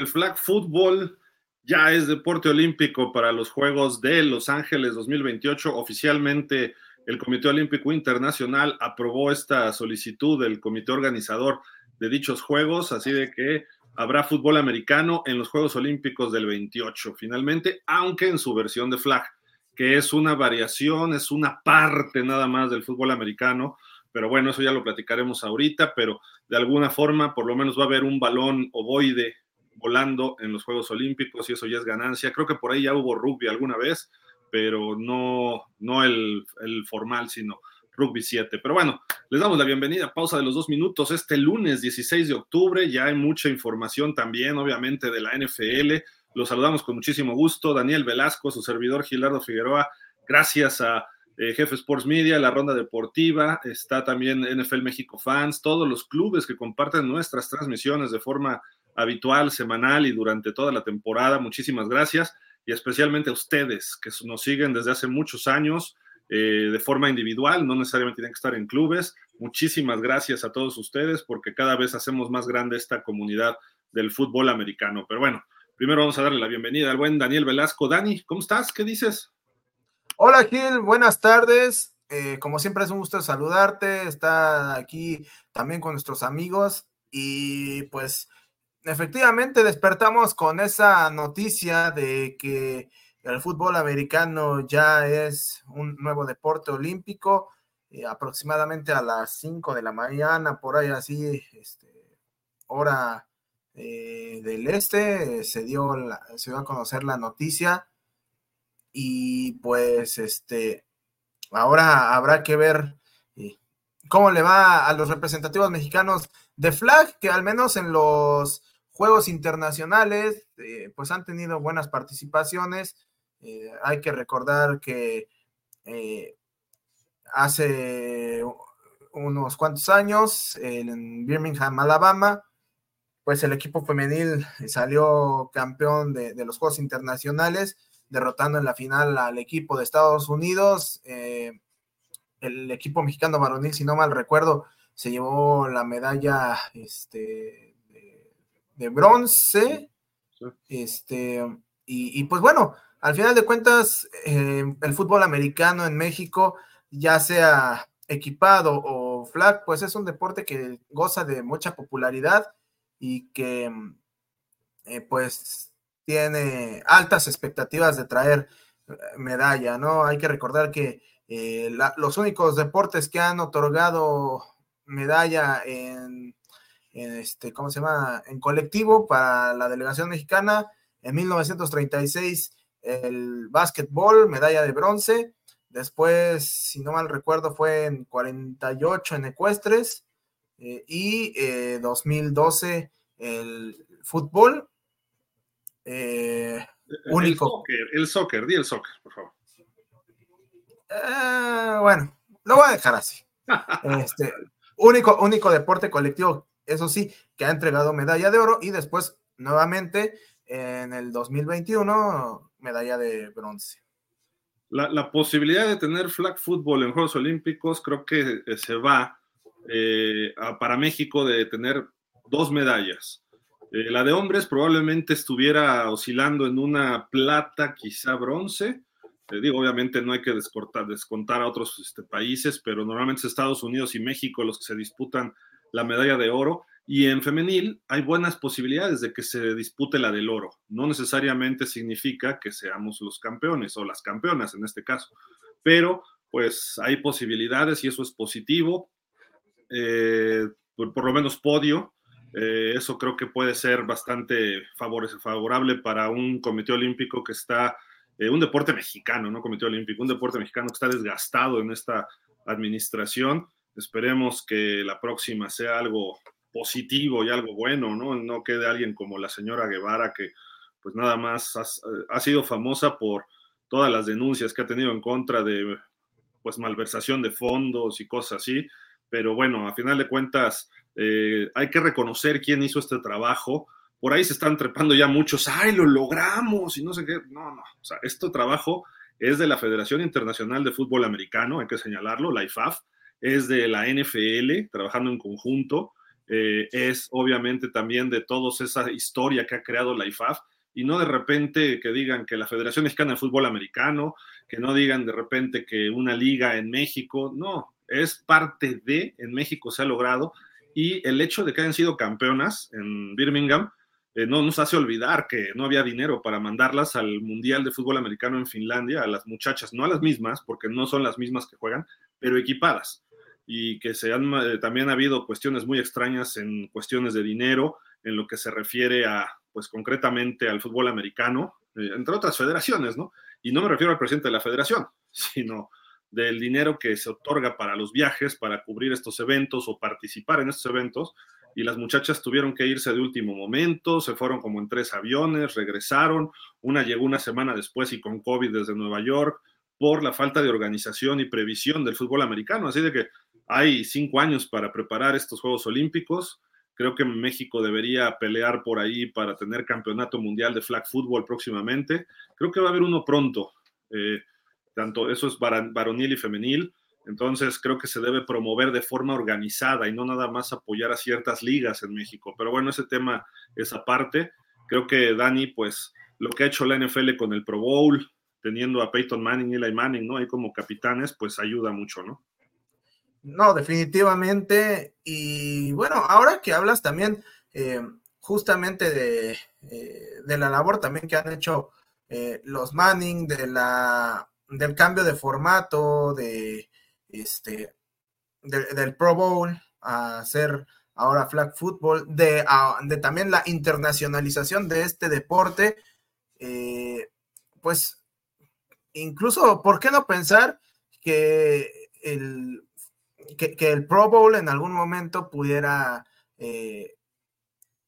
el flag football ya es deporte olímpico para los Juegos de Los Ángeles 2028. Oficialmente el Comité Olímpico Internacional aprobó esta solicitud del comité organizador de dichos Juegos, así de que habrá fútbol americano en los Juegos Olímpicos del 28, finalmente, aunque en su versión de flag, que es una variación, es una parte nada más del fútbol americano, pero bueno, eso ya lo platicaremos ahorita, pero de alguna forma por lo menos va a haber un balón ovoide volando en los Juegos Olímpicos y eso ya es ganancia. Creo que por ahí ya hubo rugby alguna vez, pero no, no el, formal, sino Rugby 7. Pero bueno, les damos la bienvenida, pausa de los dos minutos. Este lunes 16 de octubre ya hay mucha información también, obviamente, de la NFL. Los saludamos con muchísimo gusto. Daniel Velasco, su servidor Gilardo Figueroa, gracias a eh, Jefe Sports Media, la Ronda Deportiva, está también NFL México Fans, todos los clubes que comparten nuestras transmisiones de forma habitual, semanal y durante toda la temporada. Muchísimas gracias y especialmente a ustedes que nos siguen desde hace muchos años eh, de forma individual, no necesariamente tienen que estar en clubes. Muchísimas gracias a todos ustedes porque cada vez hacemos más grande esta comunidad del fútbol americano. Pero bueno, primero vamos a darle la bienvenida al buen Daniel Velasco. Dani, ¿cómo estás? ¿Qué dices? Hola Gil, buenas tardes. Eh, como siempre es un gusto saludarte, estar aquí también con nuestros amigos y pues efectivamente despertamos con esa noticia de que el fútbol americano ya es un nuevo deporte olímpico, eh, aproximadamente a las 5 de la mañana, por ahí así, este, hora eh, del este, se, dio se dio a conocer la noticia. Y pues este, ahora habrá que ver eh, cómo le va a los representativos mexicanos de flag, que al menos en los Juegos internacionales, eh, pues han tenido buenas participaciones. Eh, hay que recordar que eh, hace unos cuantos años en Birmingham, Alabama, pues el equipo femenil salió campeón de, los Juegos Internacionales, derrotando en la final al equipo de Estados Unidos. El equipo mexicano varonil, si no mal recuerdo, se llevó la medalla este, de bronce. Este, y, pues bueno, al final de cuentas, eh, el fútbol americano en México, ya sea equipado o flag, pues es un deporte que goza de mucha popularidad y que eh, pues tiene altas expectativas de traer eh, medalla, ¿no? Hay que recordar que los únicos deportes que han otorgado medalla en en este, ¿cómo se llama? En colectivo para la delegación mexicana. En 1936 el básquetbol, medalla de bronce. Después, si no mal recuerdo, fue en 48 en ecuestres. Eh, y 2012 eh, el fútbol. Eh, único. El soccer, di el soccer, por favor. Bueno, lo voy a dejar así. Este, único, único deporte colectivo eso sí, que ha entregado medalla de oro y después nuevamente en el 2021 medalla de bronce. La, posibilidad de tener flag football en Juegos Olímpicos creo que eh, se va eh, para México de tener dos medallas. Eh, la de hombres probablemente estuviera oscilando en una plata, quizá bronce. Digo, obviamente no hay que descontar, descontar a otros este, países, pero normalmente Estados Unidos y México los que se disputan la medalla de oro. Y en femenil hay buenas posibilidades de que se dispute la del oro. No necesariamente significa que seamos los campeones o las campeonas en este caso, pero pues hay posibilidades y eso es positivo. Eh, por, lo menos podio, eh, eso creo que puede ser bastante favorable para un comité olímpico que está, eh, un deporte mexicano, no comité olímpico, un deporte mexicano que está desgastado en esta administración Esperemos que la próxima sea algo positivo y algo bueno, ¿no? No quede alguien como la señora Guevara que pues nada más ha, sido famosa por todas las denuncias que ha tenido en contra de pues malversación de fondos y cosas así, pero bueno, a final de cuentas eh, hay que reconocer quién hizo este trabajo. Por ahí se están trepando ya muchos, ay, lo logramos y no sé qué. No, no, o sea, este trabajo es de la Federación Internacional de Fútbol Americano, hay que señalarlo, la IFAF, es de la NFL, trabajando en conjunto. eh, es obviamente también de toda esa historia que ha creado la IFAF y no de repente que digan que la Federación Mexicana de Fútbol Americano, que no digan de repente que una liga en México, no, es parte de, en México se ha logrado y el hecho de que hayan sido campeonas en Birmingham eh, no nos hace olvidar que no había dinero para mandarlas al Mundial de Fútbol Americano en Finlandia, a las muchachas, no a las mismas, porque no son las mismas que juegan, pero equipadas. Y que se han, eh, también ha habido cuestiones muy extrañas en cuestiones de dinero, en lo que se refiere a, pues concretamente al fútbol americano, eh, entre otras federaciones, ¿no? Y no me refiero al presidente de la federación, sino del dinero que se otorga para los viajes, para cubrir estos eventos o participar en estos eventos, y las muchachas tuvieron que irse de último momento, se fueron como en tres aviones, regresaron, una llegó una semana después y con COVID desde Nueva York, por la falta de organización y previsión del fútbol americano. Así de que hay cinco años para preparar estos Juegos Olímpicos. Creo que México debería pelear por ahí para tener campeonato mundial de flag football próximamente. Creo que va a haber uno pronto. Eh, tanto eso es varonil y femenil. Entonces creo que se debe promover de forma organizada y no nada más apoyar a ciertas ligas en México. Pero bueno, ese tema es aparte. Creo que Dani, pues lo que ha hecho la NFL con el Pro Bowl, teniendo a Peyton Manning y Eli Manning, ¿no? Ahí como capitanes, pues ayuda mucho, ¿no? No, definitivamente. Y bueno, ahora que hablas también eh, justamente de, eh, de, la labor también que han hecho eh, los Manning, de la, del cambio de formato, de este, del Pro Bowl a hacer ahora flag football, de, de también la internacionalización de este deporte, eh, pues incluso, ¿por qué no pensar que el, que, el Pro Bowl en algún momento pudiera, eh,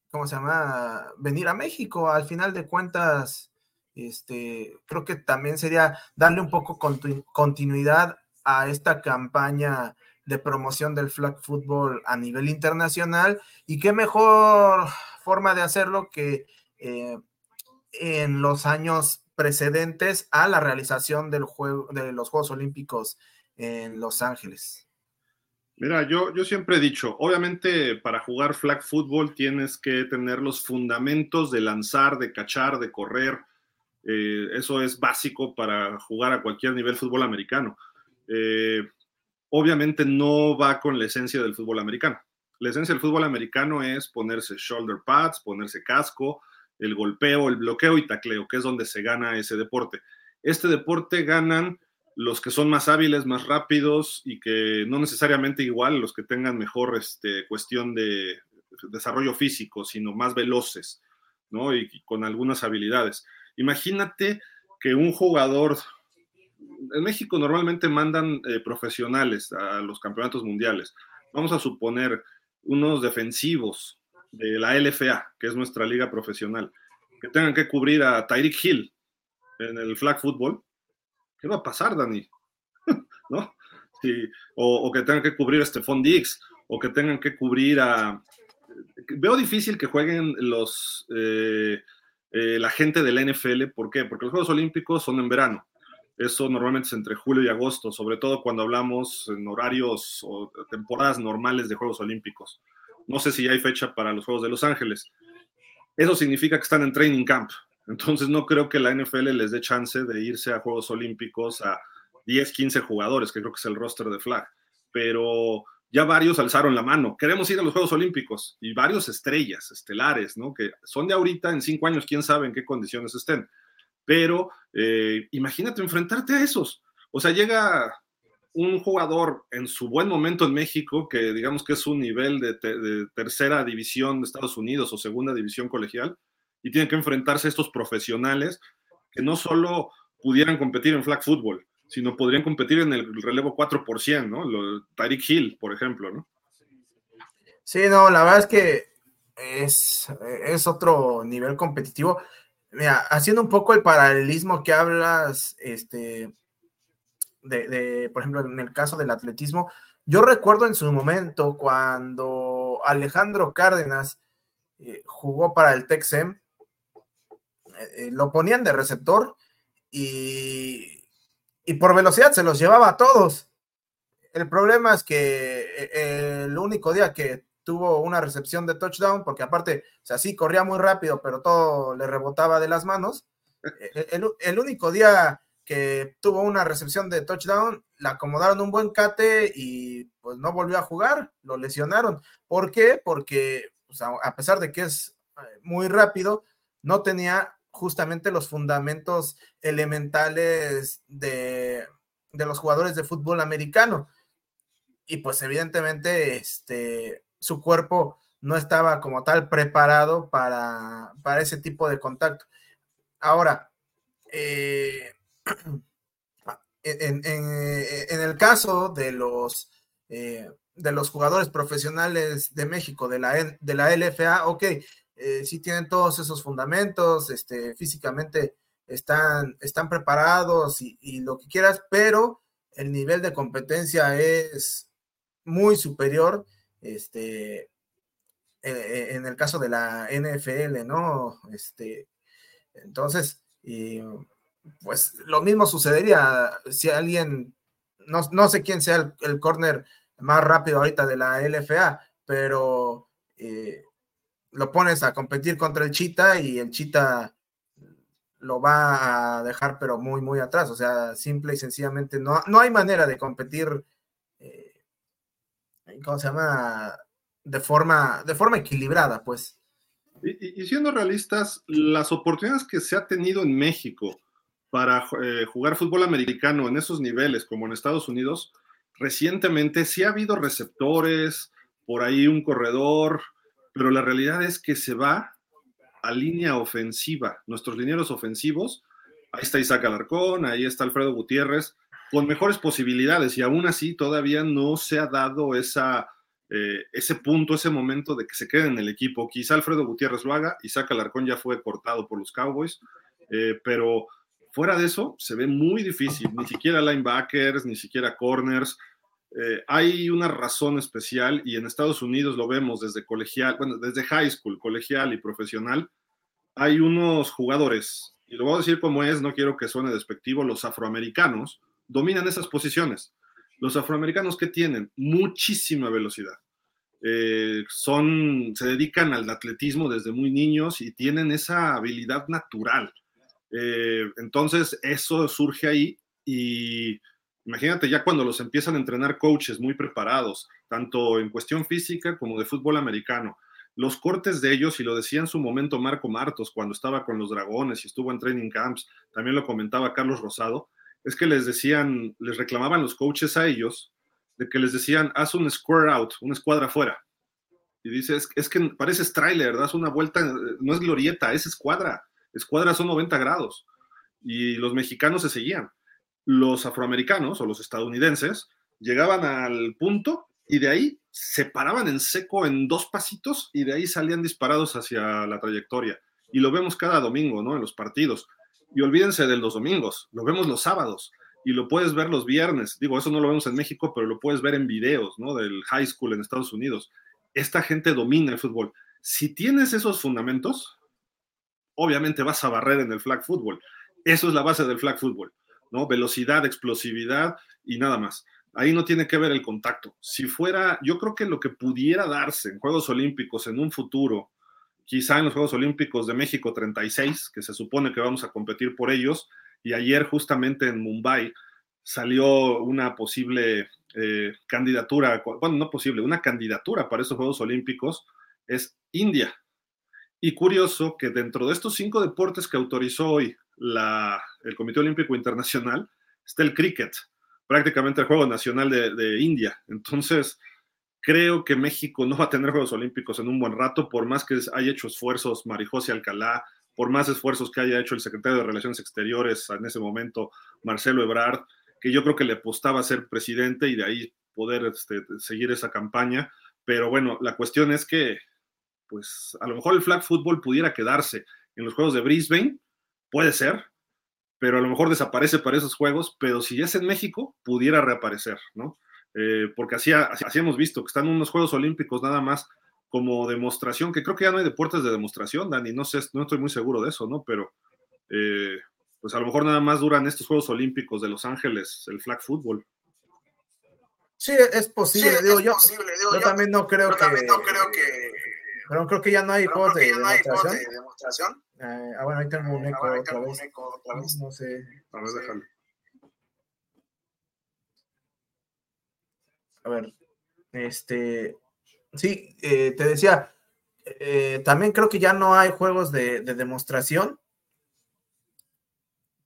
¿cómo se llama?, venir a México. Al final de cuentas, este, creo que también sería darle un poco continuidad a esta campaña de promoción del flag football a nivel internacional y qué mejor forma de hacerlo que eh, en los años precedentes a la realización del juego, de los Juegos Olímpicos en Los Ángeles. Mira, yo, yo siempre he dicho, obviamente para jugar flag football tienes que tener los fundamentos de lanzar, de cachar, de correr. Eh, eso es básico para jugar a cualquier nivel fútbol americano eh, obviamente no va con la esencia del fútbol americano. La esencia del fútbol americano es ponerse shoulder pads, ponerse casco, el golpeo, el bloqueo y tacleo, que es donde se gana ese deporte. Este deporte ganan los que son más hábiles, más rápidos y que no necesariamente igual los que tengan mejor este, cuestión de desarrollo físico, sino más veloces, ¿no? y con algunas habilidades. Imagínate que un jugador en México normalmente mandan eh, profesionales a los campeonatos mundiales. Vamos a suponer unos defensivos de la LFA, que es nuestra liga profesional, que tengan que cubrir a Tyreek Hill en el flag football. ¿Qué va a pasar, Dani? ¿No? o, que tengan que cubrir a Stephon Diggs, o que tengan que cubrir a... Veo difícil que jueguen los... Eh, eh, la gente de la NFL, ¿por qué? Porque los Juegos Olímpicos son en verano eso normalmente es entre julio y agosto, sobre todo cuando hablamos en horarios o temporadas normales de Juegos Olímpicos. No sé si hay fecha para los Juegos de Los Ángeles. Eso significa que están en training camp. Entonces no creo que la NFL les dé chance de irse a Juegos Olímpicos a 10, 15 jugadores, que creo que es el roster de flag. Pero ya varios alzaron la mano. Queremos ir a los Juegos Olímpicos y varios estrellas, estelares, ¿no? Que son de ahorita, en cinco años, quién sabe en qué condiciones estén pero eh, imagínate enfrentarte a esos. O sea, llega un jugador en su buen momento en México, que digamos que es un nivel de, tercera división de Estados Unidos o segunda división colegial, y tiene que enfrentarse a estos profesionales que no solo pudieran competir en flag football, sino podrían competir en el relevo 4%, ¿no? Lo, Tyreek Hill, por ejemplo, ¿no? Sí, no, la verdad es que es, es otro nivel competitivo. Mira, haciendo un poco el paralelismo que hablas, este, de, por ejemplo, en el caso del atletismo, yo recuerdo en su momento cuando Alejandro Cárdenas eh, jugó para el Texem, eh, eh, lo ponían de receptor y, y, por velocidad se los llevaba a todos. El problema es que el único día que tuvo una recepción de touchdown, porque aparte, o sea, sí corría muy rápido, pero todo le rebotaba de las manos. E, el, el único día que tuvo una recepción de touchdown, le acomodaron un buen cate y pues no volvió a jugar, lo lesionaron. ¿Por qué? Porque pues, a pesar de que es eh, muy rápido, no tenía justamente los fundamentos elementales de, de los jugadores de fútbol americano. Y pues evidentemente este, su cuerpo no estaba como tal preparado para, para ese tipo de contacto. Ahora, eh, en, el caso de los, eh, de los jugadores profesionales de México, de la, de la LFA, ok, eh, sí tienen todos esos fundamentos, este, físicamente están, están preparados y, lo que quieras, pero el nivel de competencia es muy superior, este, en el caso de la NFL, ¿no? Este, entonces, pues lo mismo sucedería si alguien, no, sé quién sea el, el corner más rápido ahorita de la LFA, pero eh, lo pones a competir contra el Chita y el Chita lo va a dejar pero muy, muy atrás. O sea, simple y sencillamente no, no hay manera de competir, eh, ¿cómo se llama? De forma, de forma equilibrada, pues. y, siendo realistas, las oportunidades que se ha tenido en México para eh, jugar fútbol americano en esos niveles, como en Estados Unidos, recientemente sí ha habido receptores, por ahí un corredor, pero la realidad es que se va a línea ofensiva. Nuestros linieros ofensivos, ahí está Isaac Alarcón, ahí está Alfredo Gutiérrez, con mejores posibilidades y aún así todavía no se ha dado esa, eh, ese punto, ese momento de que se quede en el equipo. Quizá Alfredo Gutiérrez lo haga, Isaac Alarcón ya fue cortado por los Cowboys, eh, pero Fuera de eso, se ve muy difícil, ni siquiera linebackers, ni siquiera corners. Eh, hay una razón especial y en Estados Unidos lo vemos desde colegial, bueno, desde high school, colegial y profesional. Hay unos jugadores, y lo voy a decir como es, no quiero que suene despectivo, los afroamericanos dominan esas posiciones. Los afroamericanos que tienen muchísima velocidad. Eh, son, se dedican al atletismo desde muy niños y tienen esa habilidad natural eh, entonces, eso surge ahí y imagínate ya cuando los empiezan a entrenar coaches muy preparados, tanto en cuestión física como de fútbol americano. Los cortes de ellos, y lo decía en su momento Marco Martos cuando estaba con los Dragones y estuvo en training camps, también lo comentaba Carlos Rosado, es que les decían, les reclamaban los coaches a ellos de que les decían, haz un square out, una escuadra afuera. Y dice, es, que pareces trailer, das una vuelta, no es glorieta, es escuadra escuadras son 90 grados y los mexicanos se seguían. Los afroamericanos o los estadounidenses llegaban al punto y de ahí se paraban en seco en dos pasitos y de ahí salían disparados hacia la trayectoria. Y lo vemos cada domingo, ¿no? En los partidos. Y olvídense de los domingos, lo vemos los sábados y lo puedes ver los viernes. Digo, eso no lo vemos en México, pero lo puedes ver en videos, ¿no? Del high school en Estados Unidos. Esta gente domina el fútbol. Si tienes esos fundamentos, obviamente vas a barrer en el flag football. Eso es la base del flag football, ¿no? Velocidad, explosividad y nada más. Ahí no tiene que ver el contacto. Si fuera, yo creo que lo que pudiera darse en Juegos Olímpicos en un futuro, quizá en los Juegos Olímpicos de México 36, que se supone que vamos a competir por ellos, y ayer justamente en Mumbai salió una posible eh, candidatura, bueno, no posible, una candidatura para esos Juegos Olímpicos, es India. Y curioso que dentro de estos cinco deportes que autorizó hoy el Comité Olímpico Internacional está el cricket, prácticamente el juego nacional de, India. Entonces, creo que México no va a tener Juegos Olímpicos en un buen rato, por más que haya hecho esfuerzos Marijose Alcalá, por más esfuerzos que haya hecho el secretario de Relaciones Exteriores en ese momento, Marcelo Ebrard, que yo creo que le apostaba a ser presidente y de ahí poder este, seguir esa campaña. Pero bueno, la cuestión es que pues a lo mejor el flag football pudiera quedarse en los juegos de Brisbane, puede ser, pero a lo mejor desaparece para esos juegos, pero si es en México, pudiera reaparecer, ¿no? Eh, porque así, así, hemos visto que están unos Juegos Olímpicos nada más como demostración, que creo que ya no hay deportes de demostración, Dani, no sé, no estoy muy seguro de eso, ¿no? Pero eh, pues a lo mejor nada más duran estos Juegos Olímpicos de Los Ángeles, el flag football. Sí, es posible, digo, yo, yo, también no creo que... no creo que... Pero creo que ya no hay juegos de, demostración. Eh, ah, bueno, ahí tengo un eco, otra, vez. otra vez. No sé. A ver, déjalo. A ver, este, sí, eh, te decía, eh, también creo que ya no hay juegos de, de, demostración,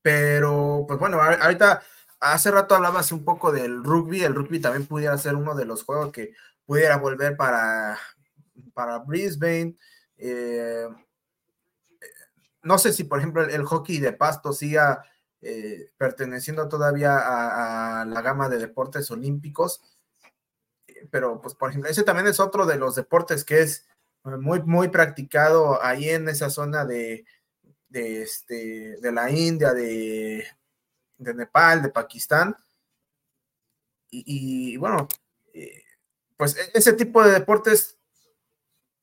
pero pues bueno, ahorita hace rato hablabas un poco del rugby, el rugby también pudiera ser uno de los juegos que pudiera volver para, para Brisbane. Eh, no sé si, por ejemplo, el, hockey de pasto siga perteneciendo todavía a, la gama de deportes olímpicos, pero pues, por ejemplo, ese también es otro de los deportes que es muy, muy practicado ahí en esa zona de, de, este, de la India, de, de Nepal, de Pakistán. Y, bueno, eh, pues e, ese tipo de deportes,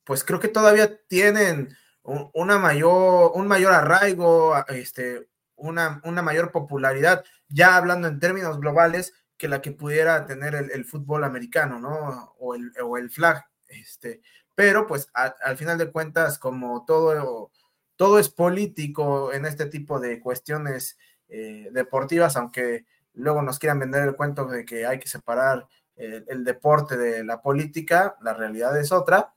pues creo que todavía tienen una mayor, un mayor arraigo, este, una, una, mayor popularidad, ya hablando en términos globales, que la que pudiera tener el, fútbol americano, ¿no? O el, o el flag. Este, pero pues al final de cuentas, como todo, todo es político en este tipo de cuestiones eh, deportivas, aunque luego nos quieran vender el cuento de que hay que separar el, deporte de la política, la realidad es otra.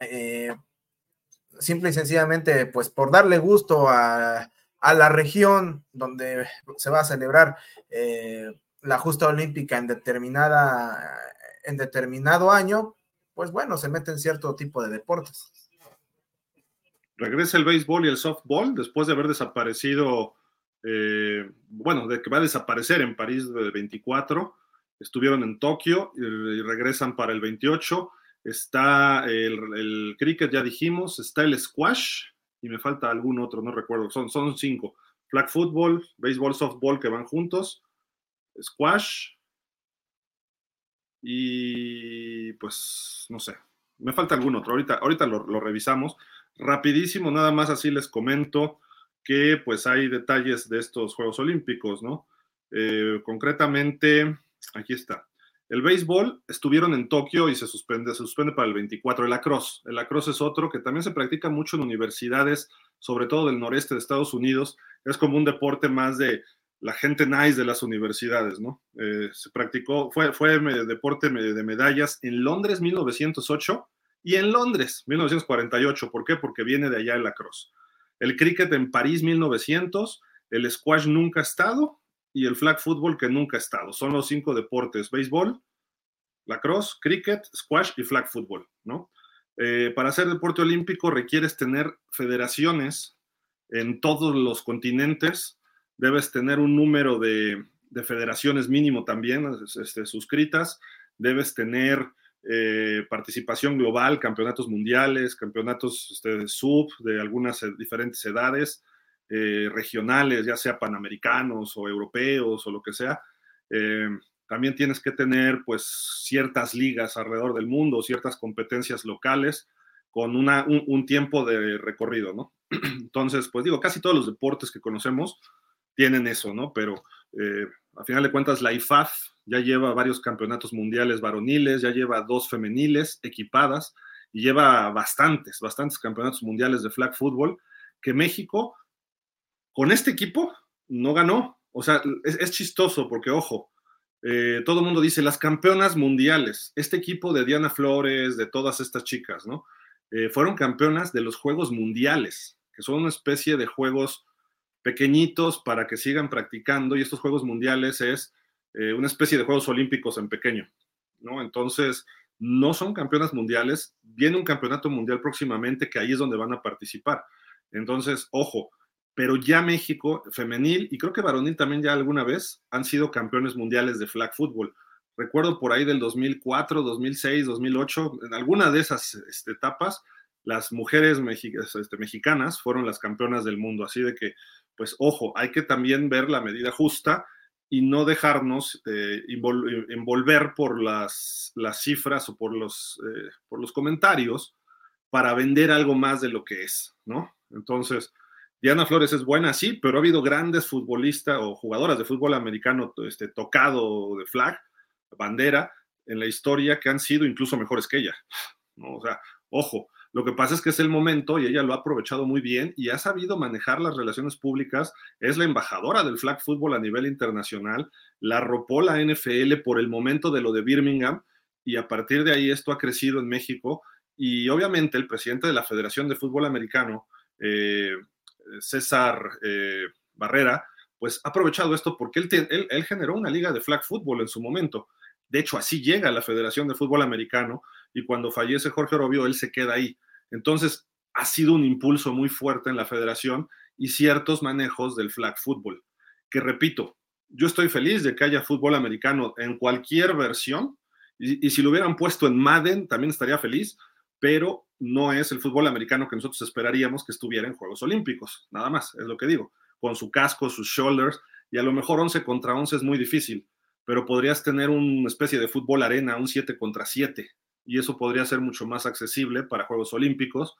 Eh, simple y sencillamente, pues por darle gusto a, la región donde se va a celebrar eh, la justa olímpica en determinada en determinado año, pues bueno, se meten cierto tipo de deportes. Regresa el béisbol y el softball después de haber desaparecido eh, bueno, de que va a desaparecer en París de 24, estuvieron en Tokio y, regresan para el 28, está el, cricket, ya dijimos, está el squash y me falta algún otro, no recuerdo, son, son cinco, flag football, béisbol, softball que van juntos, squash y pues no sé, me falta algún otro, ahorita, ahorita lo, revisamos. Rapidísimo, nada más así les comento que pues hay detalles de estos Juegos Olímpicos, ¿no? Eh, concretamente, aquí está. El béisbol estuvieron en Tokio y se suspende, se suspende para el 24. El lacrosse, el lacrosse es otro que también se practica mucho en universidades, sobre todo del noreste de Estados Unidos. Es como un deporte más de la gente nice de las universidades, ¿no? Eh, se practicó, fue, fue deporte de medallas en Londres 1908 y en Londres 1948. ¿Por qué? Porque viene de allá el lacrosse el cricket en París 1900, el squash nunca ha estado y el flag football que nunca ha estado. Son los cinco deportes, béisbol, lacrosse, cricket, squash y flag football, ¿no? Eh, para ser deporte olímpico requieres tener federaciones en todos los continentes, debes tener un número de, federaciones mínimo también este, suscritas, debes tener eh, participación global, campeonatos mundiales, campeonatos este, sub de algunas e, diferentes edades, eh, regionales, ya sea panamericanos o europeos o lo que sea. Eh, también tienes que tener pues ciertas ligas alrededor del mundo, ciertas competencias locales con una, un, tiempo de recorrido, ¿no? Entonces, pues digo, casi todos los deportes que conocemos tienen eso, ¿no? Pero a final de cuentas la IFAF ya lleva varios campeonatos mundiales varoniles, ya lleva dos femeniles equipadas y lleva bastantes, bastantes campeonatos mundiales de flag football que México con este equipo no ganó. O sea, es, chistoso porque, ojo, eh, todo el mundo dice las campeonas mundiales, este equipo de Diana Flores, de todas estas chicas, ¿no? Eh, fueron campeonas de los Juegos Mundiales, que son una especie de juegos pequeñitos para que sigan practicando y estos Juegos Mundiales es eh, una especie de Juegos Olímpicos en pequeño, ¿no? Entonces, no son campeonas mundiales, viene un campeonato mundial próximamente que ahí es donde van a participar. Entonces, ojo, pero ya México femenil y creo que varonil también ya alguna vez han sido campeones mundiales de flag football. Recuerdo por ahí del 2004, 2006, 2008, en alguna de esas este, etapas, las mujeres este, mexicanas fueron las campeonas del mundo. Así de que, pues ojo, hay que también ver la medida justa y no dejarnos eh, envolver por las, las, cifras o por los, eh, por los comentarios para vender algo más de lo que es, ¿no? Entonces, Diana Flores es buena, sí, pero ha habido grandes futbolistas o jugadoras de fútbol americano este, tocado de flag. bandera en la historia que han sido incluso mejores que ella. ¿no? O sea, ojo, lo que pasa es que es el momento y ella lo ha aprovechado muy bien y ha sabido manejar las relaciones públicas. Es la embajadora del flag football a nivel internacional. La arropó la NFL por el momento de lo de Birmingham y a partir de ahí esto ha crecido en México. Y obviamente el presidente de la Federación de Fútbol Americano, eh, César eh, Barrera, pues ha aprovechado esto porque él, generó una liga de flag football en su momento. De hecho, así llega la Federación de Fútbol Americano y cuando fallece Jorge Robio, él se queda ahí. Entonces, ha sido un impulso muy fuerte en la federación y ciertos manejos del flag football, que repito, yo estoy feliz de que haya fútbol americano en cualquier versión y, y, si lo hubieran puesto en Madden también estaría feliz, pero no es el fútbol americano que nosotros esperaríamos que estuviera en Juegos Olímpicos, nada más, es lo que digo, con su casco, sus shoulders y a lo mejor 11 contra 11 es muy difícil, pero podrías tener una especie de fútbol arena, un 7 contra 7, y eso podría ser mucho más accesible para Juegos Olímpicos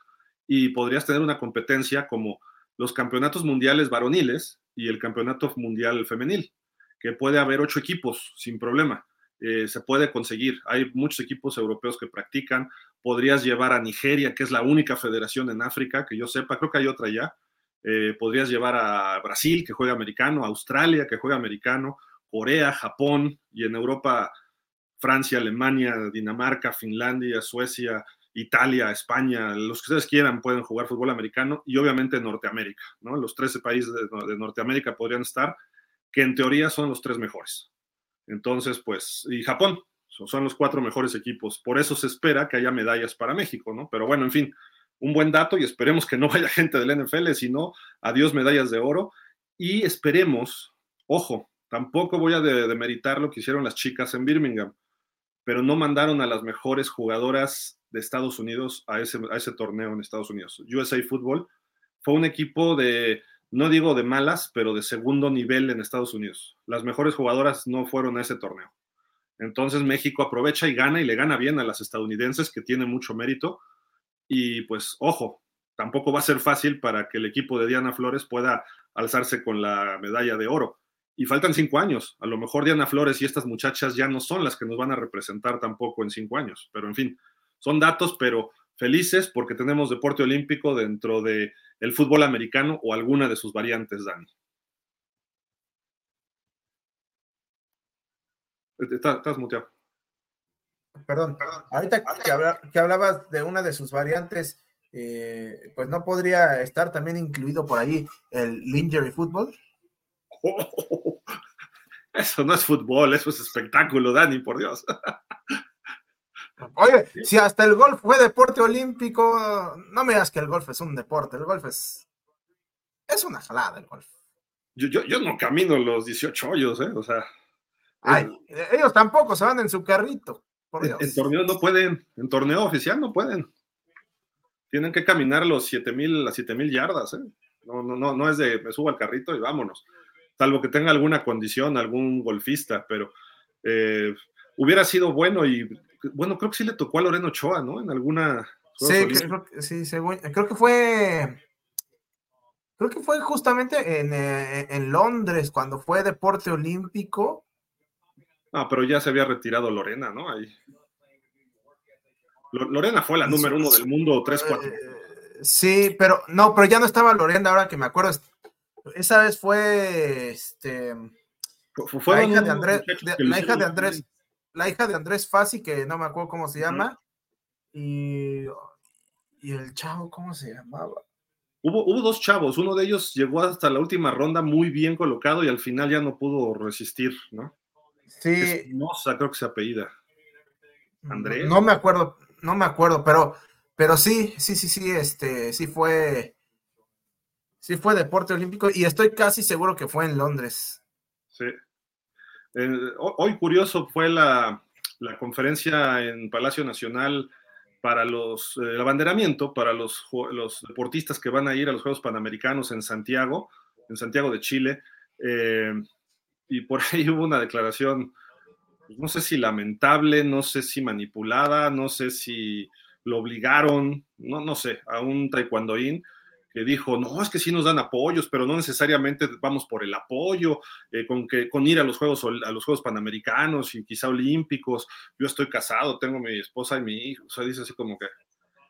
y podrías tener una competencia como los campeonatos mundiales varoniles y el campeonato mundial femenil, que puede haber ocho equipos sin problema. Eh, se puede conseguir. Hay muchos equipos europeos que practican. Podrías llevar a Nigeria, que es la única federación en África, que yo sepa, creo que hay otra ya. Eh, podrías llevar a Brasil, que juega americano, Australia, que juega americano, Corea, Japón, y en Europa Francia, Alemania, Dinamarca, Finlandia, Suecia, Italia, España, los que ustedes quieran pueden jugar fútbol americano y obviamente Norteamérica, ¿no? Los 13 países de, Norteamérica podrían estar, que en teoría son los tres mejores. Entonces, pues, y Japón, son los cuatro mejores equipos. Por eso se espera que haya medallas para México, ¿no? Pero bueno, en fin, un buen dato y esperemos que no vaya gente del NFL, sino adiós medallas de oro. Y esperemos, ojo, tampoco voy a demeritar lo que hicieron las chicas en Birmingham pero no mandaron a las mejores jugadoras de Estados Unidos a ese, torneo en Estados Unidos. USA Football fue un equipo de, no digo de malas, pero de segundo nivel en Estados Unidos. Las mejores jugadoras no fueron a ese torneo. Entonces México aprovecha y gana y le gana bien a las estadounidenses, que tiene mucho mérito. Y pues, ojo, tampoco va a ser fácil para que el equipo de Diana Flores pueda alzarse con la medalla de oro y faltan cinco años. A lo mejor Diana Flores y estas muchachas ya no son las que nos van a representar tampoco en cinco años, pero en fin, son datos, pero felices porque tenemos deporte olímpico dentro del el fútbol americano o alguna de sus variantes, Dani. Estás, muteado. Perdón, ahorita que, hablabas de una de sus variantes, eh, pues no podría estar también incluido por ahí el Lingerie Football. eso no es fútbol, eso es espectáculo, Dani, por Dios. Oye, si hasta el golf fue deporte olímpico, no me digas que el golf es un deporte, el golf es, es una jalada el golf. Yo, yo, no camino los 18 hoyos, ¿eh? O sea. ellos tampoco se van en su carrito. Por Dios. En, torneo no pueden, en torneo oficial no pueden. Tienen que caminar los 7000 a 7000 yardas, ¿eh? No, no, no, no es de me subo al carrito y vámonos salvo que tenga alguna condición, algún golfista, pero eh, hubiera sido bueno y bueno, creo que sí le tocó a Loreno Ochoa, ¿no? En alguna... Sí, creo, sí creo que fue... Creo que fue justamente en, eh, en, Londres cuando fue deporte olímpico. Ah, pero ya se había retirado Lorena, ¿no? Ahí. Lorena fue la número uno del mundo 3-4. Eh, sí, pero no, pero ya no estaba Lorena, ahora que me acuerdo, esa vez fue este fue la hija de Andrés, la hija de Andrés, la hija de Andrés Fassi, que no me acuerdo cómo se llama, y, y el chavo, ¿cómo se llamaba? Hubo, hubo, dos chavos, uno de ellos llegó hasta la última ronda muy bien colocado y al final ya no pudo resistir, ¿no? Sí. No, creo que se apellida. Andrés. No, me acuerdo, no me acuerdo, pero, pero sí, sí, sí, sí, este, sí fue, Sí fue deporte olímpico y estoy casi seguro que fue en Londres. Sí. hoy curioso fue la, conferencia en Palacio Nacional para los, el abanderamiento para los, los, deportistas que van a ir a los Juegos Panamericanos en Santiago, en Santiago de Chile. Eh, y por ahí hubo una declaración, pues, no sé si lamentable, no sé si manipulada, no sé si lo obligaron, no, no sé, a un taekwondoín que dijo, no, es que sí nos dan apoyos, pero no necesariamente vamos por el apoyo, eh, con, que, con ir a los, Juegos, a los Juegos Panamericanos y quizá Olímpicos, yo estoy casado, tengo mi esposa y mi hijo, o sea, dice así como que,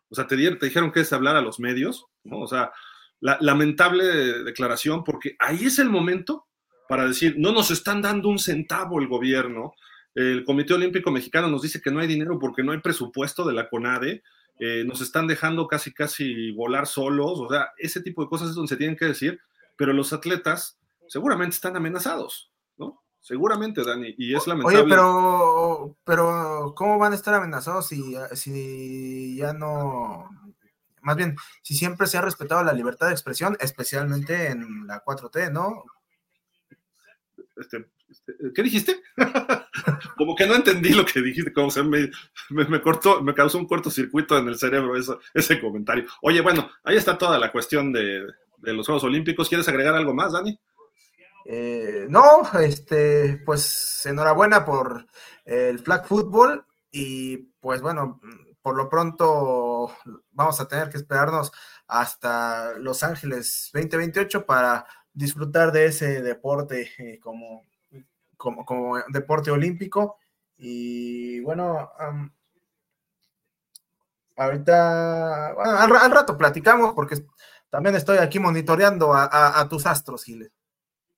o sea, te, te dijeron que es hablar a los medios, ¿no? O sea, la, lamentable declaración, porque ahí es el momento para decir, no nos están dando un centavo el gobierno, el Comité Olímpico Mexicano nos dice que no hay dinero porque no hay presupuesto de la CONADE, eh, nos están dejando casi, casi volar solos, o sea, ese tipo de cosas es donde se tienen que decir, pero los atletas seguramente están amenazados, ¿no? Seguramente, Dani, y es lamentable. Oye, pero, pero ¿cómo van a estar amenazados si, si ya no, más bien, si siempre se ha respetado la libertad de expresión, especialmente en la 4T, ¿no? Este, este, ¿Qué dijiste? como que no entendí lo que dijiste, como se me, cortó, me causó un cortocircuito en el cerebro ese comentario. Oye, bueno, ahí está toda la cuestión de, los Juegos Olímpicos. ¿Quieres agregar algo más, Dani? Eh, no, este, pues enhorabuena por el flag football y pues bueno, por lo pronto vamos a tener que esperarnos hasta Los Ángeles 2028 para disfrutar de ese deporte eh, como como, deporte olímpico. Y bueno, ahorita, al, rato platicamos porque también estoy aquí monitoreando a, tus astros, Giles.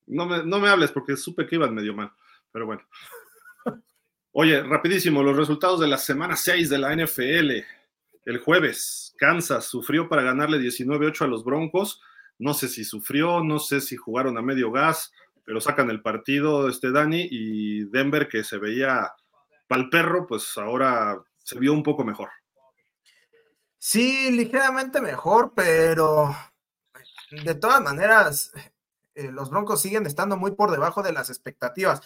No me, no me hables porque supe que iban medio mal, pero bueno. Oye, rapidísimo, los resultados de la semana 6 de la NFL. El jueves, Kansas sufrió para ganarle 19-8 a los Broncos. No sé si sufrió, no sé si jugaron a medio gas, pero sacan el partido este Dani y Denver que se veía pal perro, pues ahora se vio un poco mejor. Sí, ligeramente mejor, pero de todas maneras, eh, los Broncos siguen estando muy por debajo de las expectativas,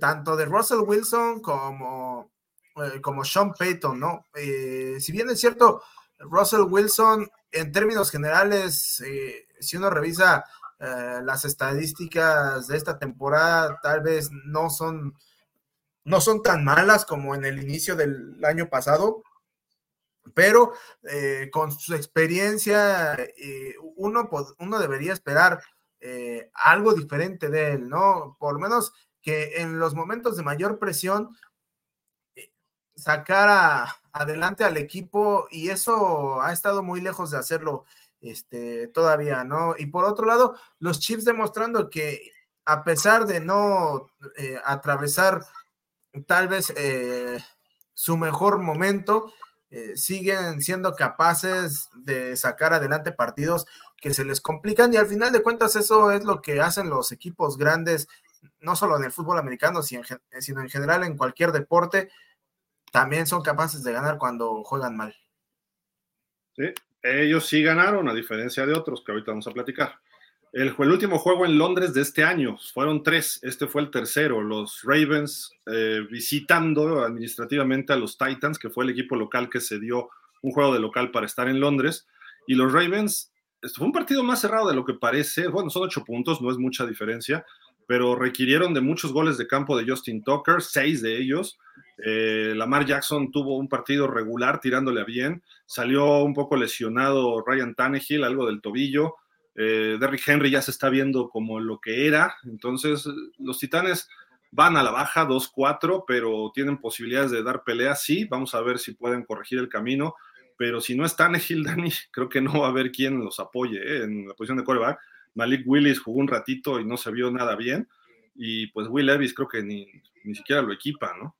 tanto de Russell Wilson como, eh, como Sean Payton, ¿no? Eh, si bien es cierto, Russell Wilson, en términos generales, si uno revisa eh, las estadísticas de esta temporada tal vez no son, no son tan malas como en el inicio del año pasado, pero eh, con su experiencia eh, uno, uno debería esperar algo diferente de él, ¿no? Por menos que en los momentos de mayor presión sacara adelante al equipo y eso ha estado muy lejos de hacerlo este, todavía, ¿no? Y por otro lado, los Chiefs demostrando que a pesar de no eh, atravesar tal vez eh, su mejor momento, eh, siguen siendo capaces de sacar adelante partidos que se les complican y al final de cuentas eso es lo que hacen los equipos grandes, no solo en el fútbol americano, sino en general en cualquier deporte, también son capaces de ganar cuando juegan mal. Sí, ellos sí ganaron, a diferencia de otros que ahorita vamos a platicar. El, último juego en Londres de este año, fueron tres, este fue el tercero, los Ravens eh, visitando administrativamente a los Titans, que fue el equipo local que se dio un juego de local para estar en Londres, y los Ravens, fue un partido más cerrado de lo que parece, bueno, son ocho puntos, no es mucha diferencia, pero requirieron de muchos goles de campo de Justin Tucker, seis de ellos, eh, Lamar Jackson tuvo un partido regular tirándole a bien. Salió un poco lesionado Ryan Tannehill, algo del tobillo. Eh, Derrick Henry ya se está viendo como lo que era. Entonces, los Titanes van a la baja 2-4, pero tienen posibilidades de dar pelea. Sí, vamos a ver si pueden corregir el camino. Pero si no es Tannehill, Dani, creo que no va a haber quien los apoye ¿eh? en la posición de coreback. Malik Willis jugó un ratito y no se vio nada bien. Y pues Will Levis creo que ni, ni siquiera lo equipa, ¿no?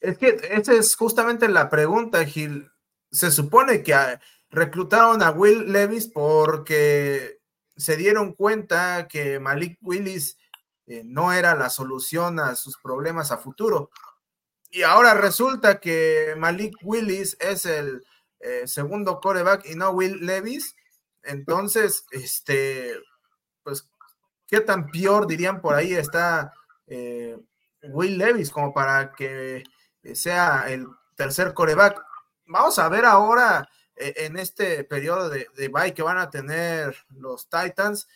Es que esa es justamente la pregunta, Gil. Se supone que reclutaron a Will Levis porque se dieron cuenta que Malik Willis eh, no era la solución a sus problemas a futuro. Y ahora resulta que Malik Willis es el eh, segundo coreback y no Will Levis. Entonces, este, pues, ¿qué tan peor dirían por ahí está eh, Will Levis como para que sea el tercer coreback. Vamos a ver ahora eh, en este periodo de, de bye que van a tener los Titans,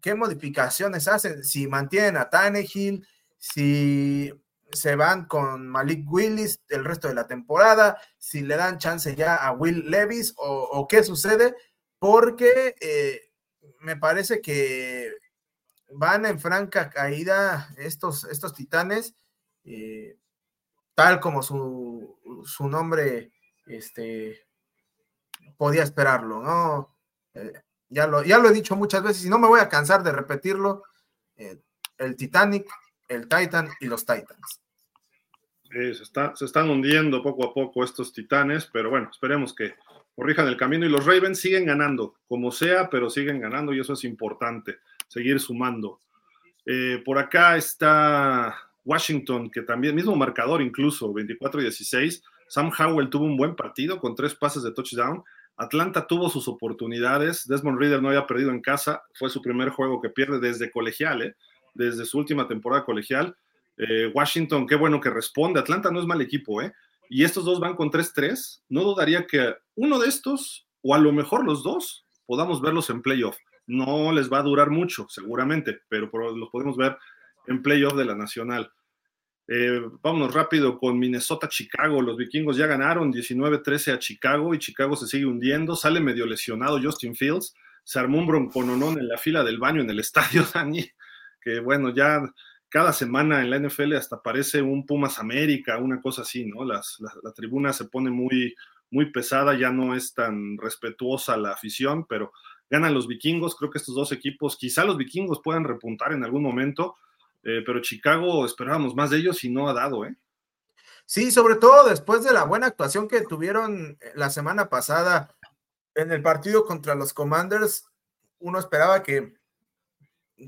qué modificaciones hacen, si mantienen a Tannehill, si se van con Malik Willis el resto de la temporada, si le dan chance ya a Will Levis o, qué sucede, porque eh, me parece que van en franca caída estos, estos titanes, eh, tal como su, su, nombre este, podía esperarlo, ¿no? Eh, ya, lo, ya lo he dicho muchas veces y no me voy a cansar de repetirlo, el Titanic, el Titan y los Titans. se, está, se están hundiendo poco a poco estos titanes, pero bueno, esperemos que corrijan el camino y los Ravens siguen ganando, como sea, pero siguen ganando y eso es importante, seguir sumando. Eh, por acá está Washington, que también, mismo marcador incluso, 24-16. Sam Howell tuvo un buen partido con tres pases de touchdown. Atlanta tuvo sus oportunidades. Desmond Reader no había perdido en casa. Fue su primer juego que pierde desde colegial, ¿eh? desde su última temporada colegial. Eh, Washington, qué bueno que responde. Atlanta no es mal equipo, ¿eh? Y estos dos van con 3-3, no dudaría que uno de estos, o a lo mejor los dos, podamos verlos en playoff. No les va a durar mucho, seguramente, pero los podemos ver en playoff de la Nacional. Eh, vámonos rápido con Minnesota-Chicago. Los vikingos ya ganaron 19-13 a Chicago y Chicago se sigue hundiendo. Sale medio lesionado Justin Fields. Se armó un broncononón en la fila del baño en el estadio, Dani. Que bueno, ya cada semana en la NFL hasta aparece un Pumas América, una cosa así, ¿no? Las, la, tribuna se pone muy, muy pesada, ya no es tan respetuosa la afición, pero ganan los vikingos, creo que estos dos equipos, quizá los vikingos puedan repuntar en algún momento, eh, pero Chicago esperábamos más de ellos y no ha dado, ¿eh? Sí, sobre todo después de la buena actuación que tuvieron la semana pasada en el partido contra los Commanders, uno esperaba que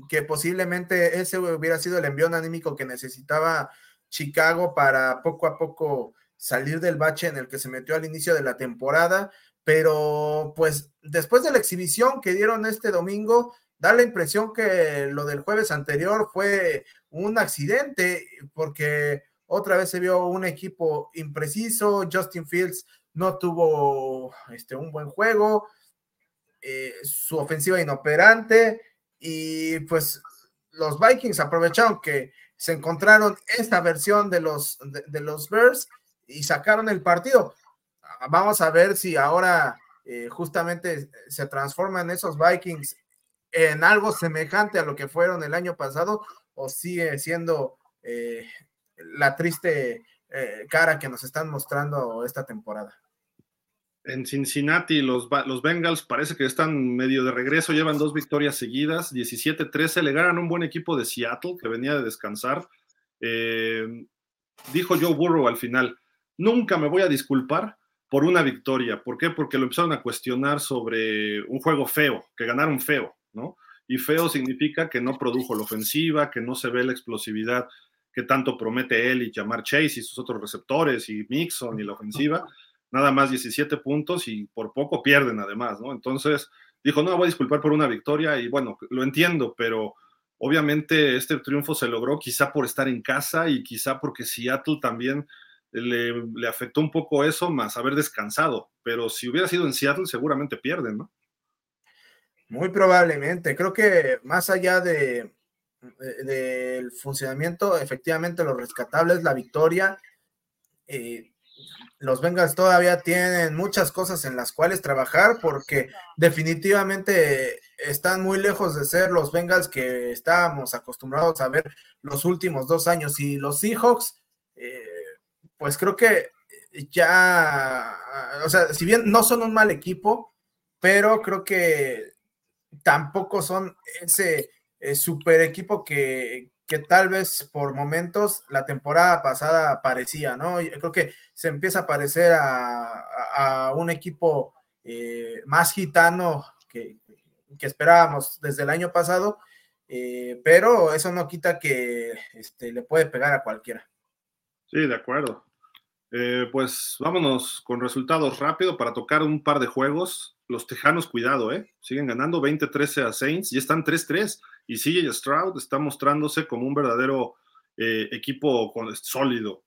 que posiblemente ese hubiera sido el envío anímico que necesitaba Chicago para poco a poco salir del bache en el que se metió al inicio de la temporada, pero pues después de la exhibición que dieron este domingo, da la impresión que lo del jueves anterior fue un accidente, porque otra vez se vio un equipo impreciso, Justin Fields no tuvo este, un buen juego, eh, su ofensiva inoperante, y pues los Vikings aprovecharon que se encontraron esta versión de los, de, los Bears y sacaron el partido. Vamos a ver si ahora eh, justamente se transforman esos Vikings en algo semejante a lo que fueron el año pasado o sigue siendo eh, la triste eh, cara que nos están mostrando esta temporada. En Cincinnati, los, los Bengals parece que están medio de regreso, llevan dos victorias seguidas, 17-13, le ganan un buen equipo de Seattle que venía de descansar. Eh, dijo Joe Burrow al final, nunca me voy a disculpar por una victoria. ¿Por qué? Porque lo empezaron a cuestionar sobre un juego feo, que ganaron feo, ¿no? Y feo significa que no produjo la ofensiva, que no se ve la explosividad que tanto promete él y Jamar Chase y sus otros receptores y Mixon y la ofensiva nada más 17 puntos y por poco pierden además, ¿no? Entonces dijo, no, voy a disculpar por una victoria y bueno, lo entiendo, pero obviamente este triunfo se logró quizá por estar en casa y quizá porque Seattle también le, le afectó un poco eso, más haber descansado, pero si hubiera sido en Seattle seguramente pierden, ¿no? Muy probablemente, creo que más allá de del funcionamiento, efectivamente lo rescatable es la victoria. Eh, los Bengals todavía tienen muchas cosas en las cuales trabajar porque definitivamente están muy lejos de ser los Bengals que estábamos acostumbrados a ver los últimos dos años. Y los Seahawks, eh, pues creo que ya, o sea, si bien no son un mal equipo, pero creo que tampoco son ese eh, super equipo que, que tal vez por momentos la temporada pasada parecía, ¿no? creo que se empieza a parecer a, un equipo eh, más gitano que, esperábamos desde el año pasado, eh, pero eso no quita que este, le puede pegar a cualquiera. Sí, de acuerdo. Eh, pues vámonos con resultados rápido para tocar un par de juegos. Los Tejanos, cuidado, ¿eh? Siguen ganando 20-13 a Saints y están 3-3 y CJ Stroud está mostrándose como un verdadero eh, equipo sólido.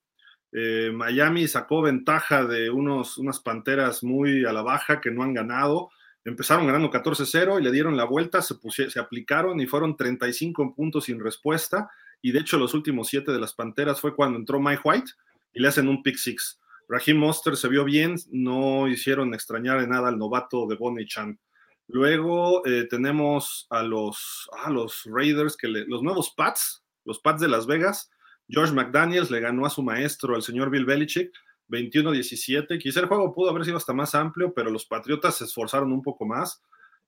Eh, Miami sacó ventaja de unos, unas panteras muy a la baja que no han ganado. Empezaron ganando 14-0 y le dieron la vuelta, se, se aplicaron y fueron 35 puntos sin respuesta. Y de hecho, los últimos siete de las panteras fue cuando entró Mike White y le hacen un pick six. Raheem Monster se vio bien, no hicieron extrañar en nada al novato de Bonnie Chan. Luego eh, tenemos a los, a los Raiders, que los nuevos Pats, los Pats de Las Vegas. George McDaniels le ganó a su maestro, el señor Bill Belichick, 21-17. Quizá el juego pudo haber sido hasta más amplio, pero los Patriotas se esforzaron un poco más.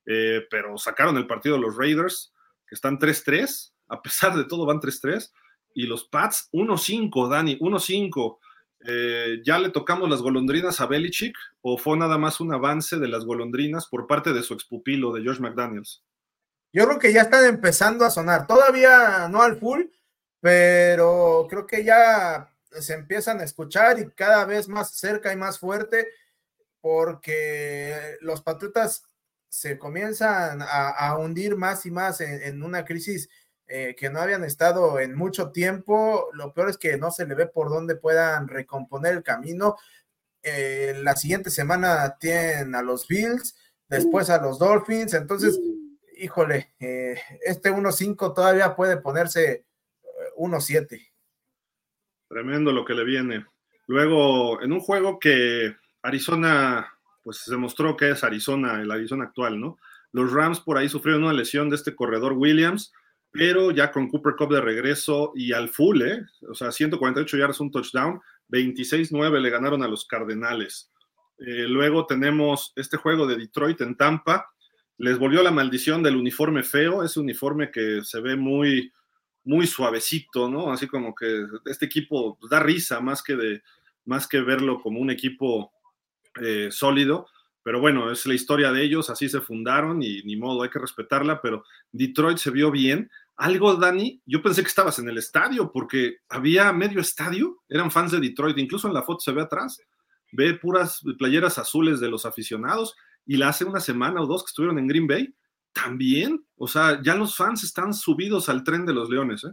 Eh, pero sacaron el partido los Raiders, que están 3-3. A pesar de todo, van 3-3. Y los Pats, 1-5, Dani, 1-5. Eh, ¿Ya le tocamos las golondrinas a Belichick o fue nada más un avance de las golondrinas por parte de su expupilo, de George McDaniels? Yo creo que ya están empezando a sonar, todavía no al full, pero creo que ya se empiezan a escuchar y cada vez más cerca y más fuerte, porque los Patriotas se comienzan a, hundir más y más en una crisis eh, que no habían estado en mucho tiempo. Lo peor es que no se le ve por dónde puedan recomponer el camino. Eh, la siguiente semana tienen a los Bills, después a los Dolphins. Entonces, híjole, eh, este 1-5 todavía puede ponerse 1-7. Tremendo lo que le viene. Luego, en un juego que Arizona, pues se mostró que es Arizona, el Arizona actual, ¿no? Los Rams por ahí sufrieron una lesión de este corredor Williams pero ya con Cooper Cup de regreso y al full, ¿eh? o sea, 148 yardas, un touchdown, 26-9 le ganaron a los Cardenales. Eh, luego tenemos este juego de Detroit en Tampa, les volvió la maldición del uniforme feo, ese uniforme que se ve muy, muy suavecito, ¿no? Así como que este equipo da risa más que, de, más que verlo como un equipo eh, sólido. Pero bueno, es la historia de ellos, así se fundaron y ni modo, hay que respetarla, pero Detroit se vio bien algo, Dani, yo pensé que estabas en el estadio porque había medio estadio, eran fans de Detroit, incluso en la foto se ve atrás, ve puras playeras azules de los aficionados y la hace una semana o dos que estuvieron en Green Bay, también, o sea, ya los fans están subidos al tren de los Leones, ¿eh?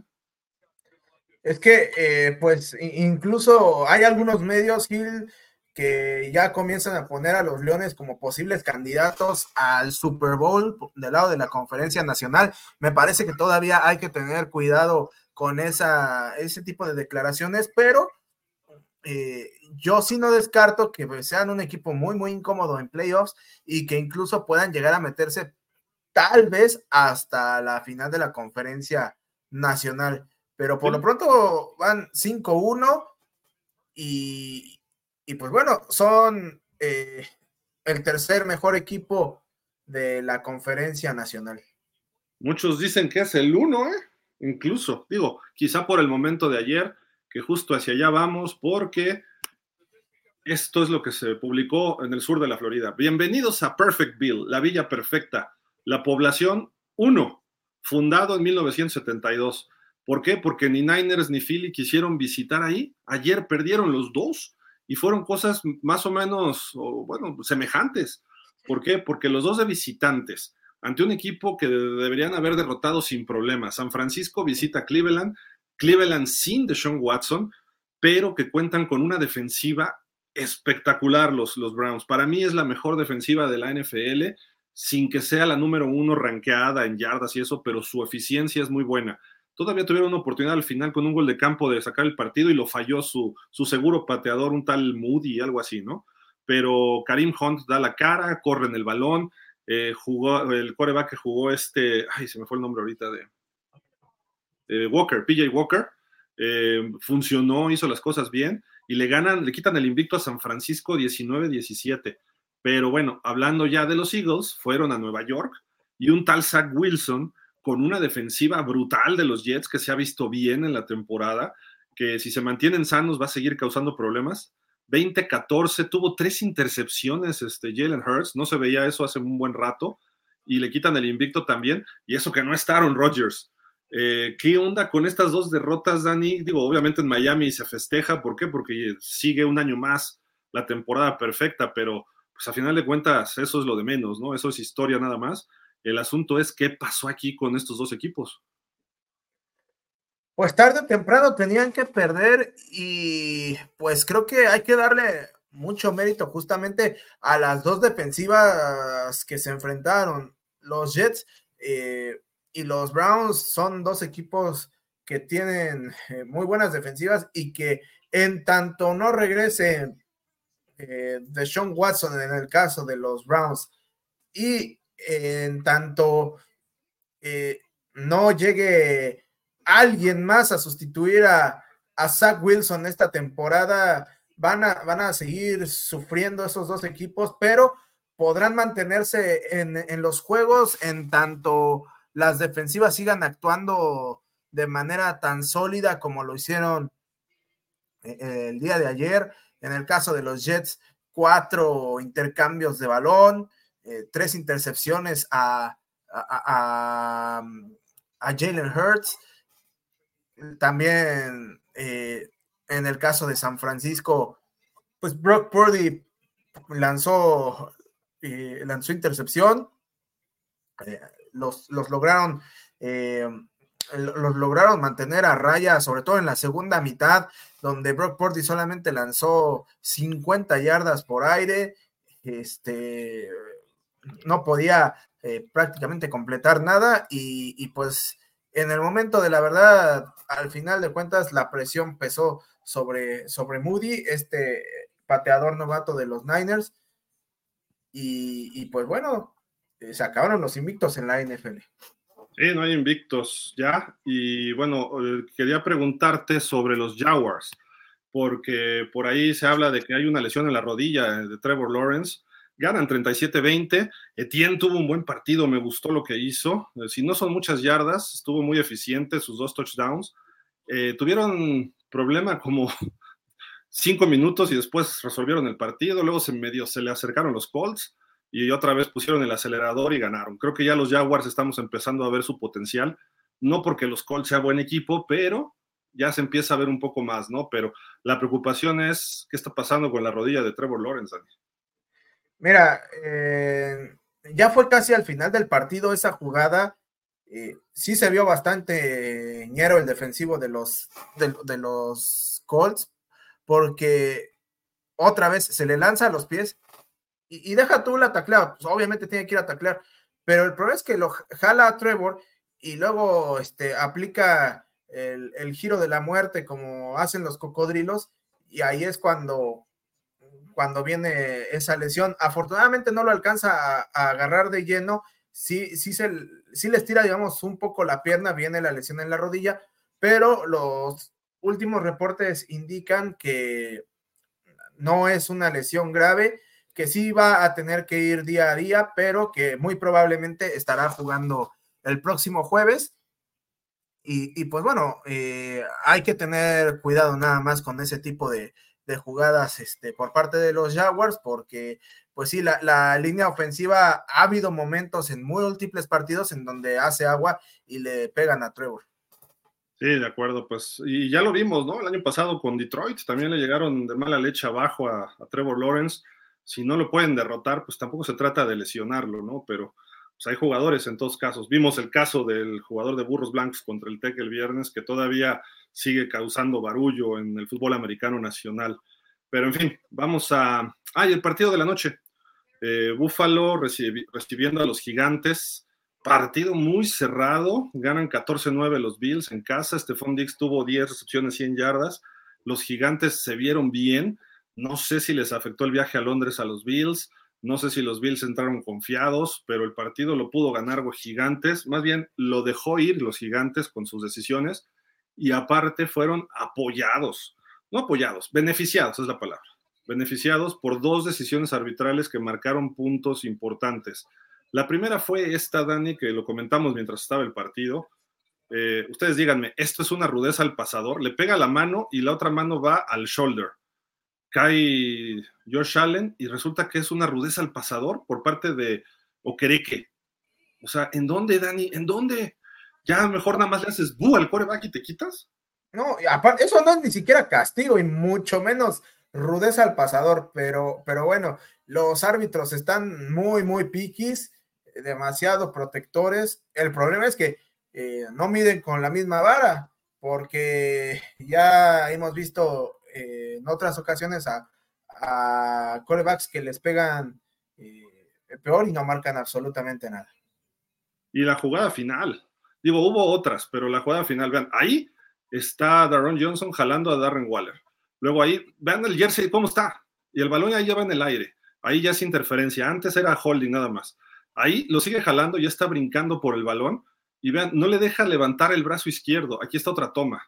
Es que, eh, pues, incluso hay algunos medios, Gil, que ya comienzan a poner a los Leones como posibles candidatos al Super Bowl del lado de la conferencia nacional. Me parece que todavía hay que tener cuidado con esa, ese tipo de declaraciones, pero eh, yo sí no descarto que sean un equipo muy, muy incómodo en playoffs y que incluso puedan llegar a meterse tal vez hasta la final de la conferencia nacional. Pero por lo pronto van 5-1 y, y pues bueno, son eh, el tercer mejor equipo de la conferencia nacional. Muchos dicen que es el uno, ¿eh? Incluso, digo, quizá por el momento de ayer, que justo hacia allá vamos, porque esto es lo que se publicó en el sur de la Florida. Bienvenidos a Perfectville, la villa perfecta, la población 1, fundado en 1972. ¿Por qué? Porque ni Niners ni Philly quisieron visitar ahí. Ayer perdieron los dos y fueron cosas más o menos, bueno, semejantes. ¿Por qué? Porque los dos de visitantes, ante un equipo que deberían haber derrotado sin problemas. San Francisco visita Cleveland, Cleveland sin Deshaun Watson, pero que cuentan con una defensiva espectacular los, los Browns. Para mí es la mejor defensiva de la NFL, sin que sea la número uno ranqueada en yardas y eso, pero su eficiencia es muy buena. Todavía tuvieron una oportunidad al final con un gol de campo de sacar el partido y lo falló su, su seguro pateador, un tal Moody, algo así, ¿no? Pero Karim Hunt da la cara, corre en el balón, eh, jugó, el coreback que jugó este, ay, se me fue el nombre ahorita de Walker, PJ Walker, eh, funcionó, hizo las cosas bien y le ganan, le quitan el invicto a San Francisco 19-17. Pero bueno, hablando ya de los Eagles, fueron a Nueva York y un tal Zach Wilson con una defensiva brutal de los Jets que se ha visto bien en la temporada, que si se mantienen sanos va a seguir causando problemas. 20-14, tuvo tres intercepciones este Jalen Hurts, no se veía eso hace un buen rato, y le quitan el invicto también, y eso que no está Aaron Rodgers. Eh, ¿Qué onda con estas dos derrotas, Dani? Digo, obviamente en Miami se festeja, ¿por qué? Porque sigue un año más la temporada perfecta, pero pues a final de cuentas eso es lo de menos, ¿no? Eso es historia nada más. El asunto es qué pasó aquí con estos dos equipos. Pues tarde o temprano tenían que perder y pues creo que hay que darle mucho mérito justamente a las dos defensivas que se enfrentaron. Los Jets eh, y los Browns son dos equipos que tienen eh, muy buenas defensivas y que en tanto no regrese eh, de Sean Watson en el caso de los Browns y en tanto eh, no llegue alguien más a sustituir a, Zach Wilson esta temporada, van a, van a seguir sufriendo esos dos equipos, pero podrán mantenerse en, en los juegos en tanto las defensivas sigan actuando de manera tan sólida como lo hicieron eh, el día de ayer. En el caso de los Jets, cuatro intercambios de balón, eh, tres intercepciones a, a, Jalen Hurts. También eh, en el caso de San Francisco, pues Brock Purdy lanzó, lanzó intercepción. los, los, lograron los lograron mantener a raya, sobre todo en la segunda mitad, donde Brock Purdy solamente lanzó 50 yardas por aire, este, no podía eh, prácticamente completar nada y, pues en el momento de la verdad, al final de cuentas, la presión pesó sobre, sobre Moody, este pateador novato de los Niners, y, y pues bueno, eh, se acabaron los invictos en la NFL. Sí, no hay invictos ya. Y bueno, eh, quería preguntarte sobre los Jaguars, porque por ahí se habla de que hay una lesión en la rodilla de Trevor Lawrence. Ganan 37-20. Etienne tuvo un buen partido, me gustó lo que hizo. Eh, si no son muchas yardas, estuvo muy eficiente sus dos touchdowns. Eh, tuvieron problema como cinco minutos y después resolvieron el partido. Luego se medio se le acercaron los Colts y otra vez pusieron el acelerador y ganaron. Creo que ya los Jaguars estamos empezando a ver su potencial, no porque los Colts sea buen equipo, pero ya se empieza a ver un poco más, ¿no? Pero la preocupación es qué está pasando con la rodilla de Trevor Lawrence. Mira, eh, ya fue casi al final del partido esa jugada. Sí se vio bastante ñero el defensivo de los, de los Colts, porque otra vez se le lanza a los pies y, deja tú la tacleada, pues obviamente tiene que ir a taclear, pero el problema es que lo jala a Trevor y luego este, aplica el, giro de la muerte como hacen los cocodrilos y ahí es cuando, cuando viene esa lesión. Afortunadamente no lo alcanza a, agarrar de lleno, sí, sí, se, sí les tira, digamos, un poco la pierna, viene la lesión en la rodilla, pero los últimos reportes indican que no es una lesión grave que sí va a tener que ir día a día, pero que muy probablemente estará jugando el próximo jueves. Y, pues bueno, eh, hay que tener cuidado nada más con ese tipo de, jugadas este, por parte de los Jaguars, porque pues sí, la, línea ofensiva ha habido momentos en múltiples partidos en donde hace agua y le pegan a Trevor. Sí, de acuerdo, pues, y ya lo vimos, ¿no? El año pasado con Detroit también le llegaron de mala leche abajo a Trevor Lawrence si no lo pueden derrotar, pues tampoco se trata de lesionarlo, ¿no? Pero pues, hay jugadores en todos casos. Vimos el caso del jugador de Burros Blancos contra el TEC el viernes, que todavía sigue causando barullo en el fútbol americano nacional. Pero en fin, vamos a... ¡Ay, el partido de la noche! Eh, Búfalo recibiendo a los gigantes. Partido muy cerrado. Ganan 14-9 los Bills en casa. Stephon Dix tuvo 10 recepciones, 100 yardas. Los gigantes se vieron bien no sé si les afectó el viaje a Londres a los Bills, no sé si los Bills entraron confiados, pero el partido lo pudo ganar los Gigantes, más bien lo dejó ir los Gigantes con sus decisiones y aparte fueron apoyados, no apoyados, beneficiados es la palabra, beneficiados por dos decisiones arbitrales que marcaron puntos importantes. La primera fue esta, Dani, que lo comentamos mientras estaba el partido. Eh, ustedes díganme, ¿esto es una rudeza al pasador? Le pega la mano y la otra mano va al shoulder cae Josh Allen y resulta que es una rudeza al pasador por parte de Okereke. O sea, ¿en dónde, Dani? ¿En dónde? Ya mejor nada más le haces bu al coreback y te quitas. No, aparte, eso no es ni siquiera castigo y mucho menos rudeza al pasador, pero, pero bueno, los árbitros están muy, muy piquis, demasiado protectores. El problema es que eh, no miden con la misma vara, porque ya hemos visto eh, en otras ocasiones a, a corebacks que les pegan eh, peor y no marcan absolutamente nada. Y la jugada final, digo, hubo otras, pero la jugada final, vean, ahí está Darron Johnson jalando a Darren Waller. Luego ahí, vean el jersey, cómo está. Y el balón ya lleva en el aire. Ahí ya es interferencia. Antes era holding nada más. Ahí lo sigue jalando, ya está brincando por el balón y vean, no le deja levantar el brazo izquierdo. Aquí está otra toma.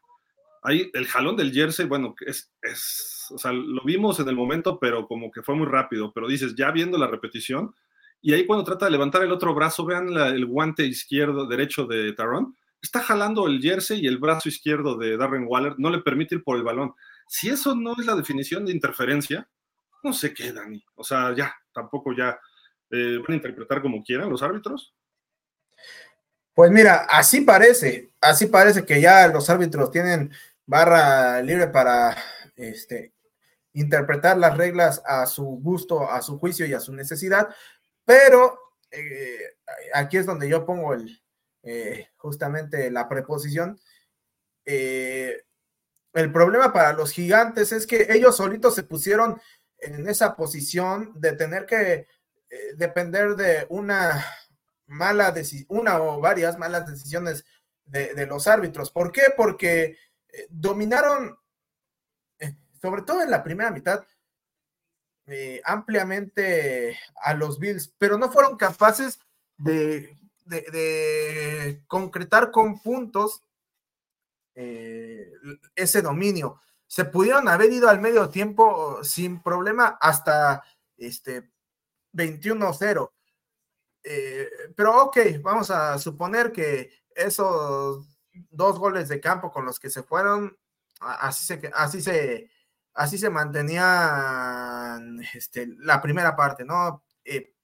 Ahí el jalón del jersey, bueno, es, es, o sea, lo vimos en el momento, pero como que fue muy rápido. Pero dices, ya viendo la repetición, y ahí cuando trata de levantar el otro brazo, vean el guante izquierdo, derecho de Taron, está jalando el jersey y el brazo izquierdo de Darren Waller, no le permite ir por el balón. Si eso no es la definición de interferencia, no sé qué, Dani. O sea, ya, tampoco ya eh, van a interpretar como quieran los árbitros. Pues mira, así parece, así parece que ya los árbitros tienen barra libre para este, interpretar las reglas a su gusto, a su juicio y a su necesidad, pero eh, aquí es donde yo pongo eh, justamente la preposición. Eh, el problema para los gigantes es que ellos solitos se pusieron en esa posición de tener que depender de una mala decisión, una o varias malas decisiones de, los árbitros. ¿Por qué? Porque dominaron, sobre todo en la primera mitad, eh, ampliamente a los Bills, pero no fueron capaces de, concretar con puntos ese dominio. Se pudieron haber ido al medio tiempo sin problema hasta este 21-0 eh, pero ok, vamos a suponer que esos dos goles de campo con los que se fueron, así se, así se, así se mantenían este, la primera parte, ¿no? Eh,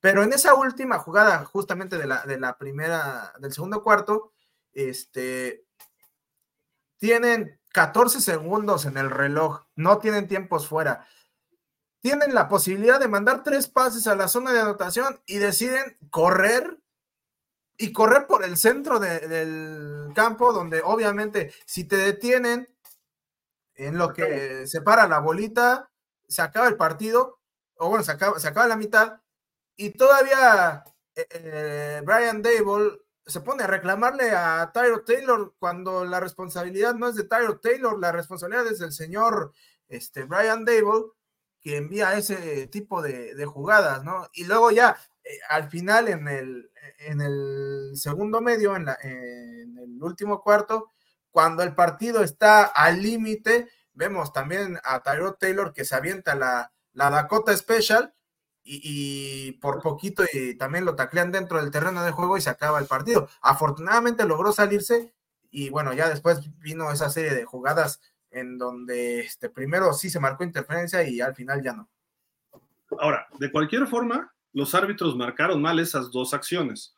pero en esa última jugada, justamente de la, de la primera, del segundo cuarto, este, tienen 14 segundos en el reloj, no tienen tiempos fuera tienen la posibilidad de mandar tres pases a la zona de anotación y deciden correr y correr por el centro del campo, donde obviamente si te detienen en lo que se para la bolita, se acaba el partido, o bueno, se acaba, se acaba la mitad, y todavía eh, eh, Brian Dable se pone a reclamarle a Tyro Taylor cuando la responsabilidad no es de Tyro Taylor, la responsabilidad es del señor este, Brian Dable que envía ese tipo de, jugadas, ¿no? Y luego ya, eh, al final, en el, en el segundo medio, en, el último cuarto, cuando el partido está al límite, vemos también a Tyrod Taylor que se avienta la, Dakota Special y, por poquito y también lo taclean dentro del terreno de juego y se acaba el partido. Afortunadamente logró salirse y bueno, ya después vino esa serie de jugadas en donde este, primero sí se marcó interferencia y al final ya no. Ahora, de cualquier forma, los árbitros marcaron mal esas dos acciones.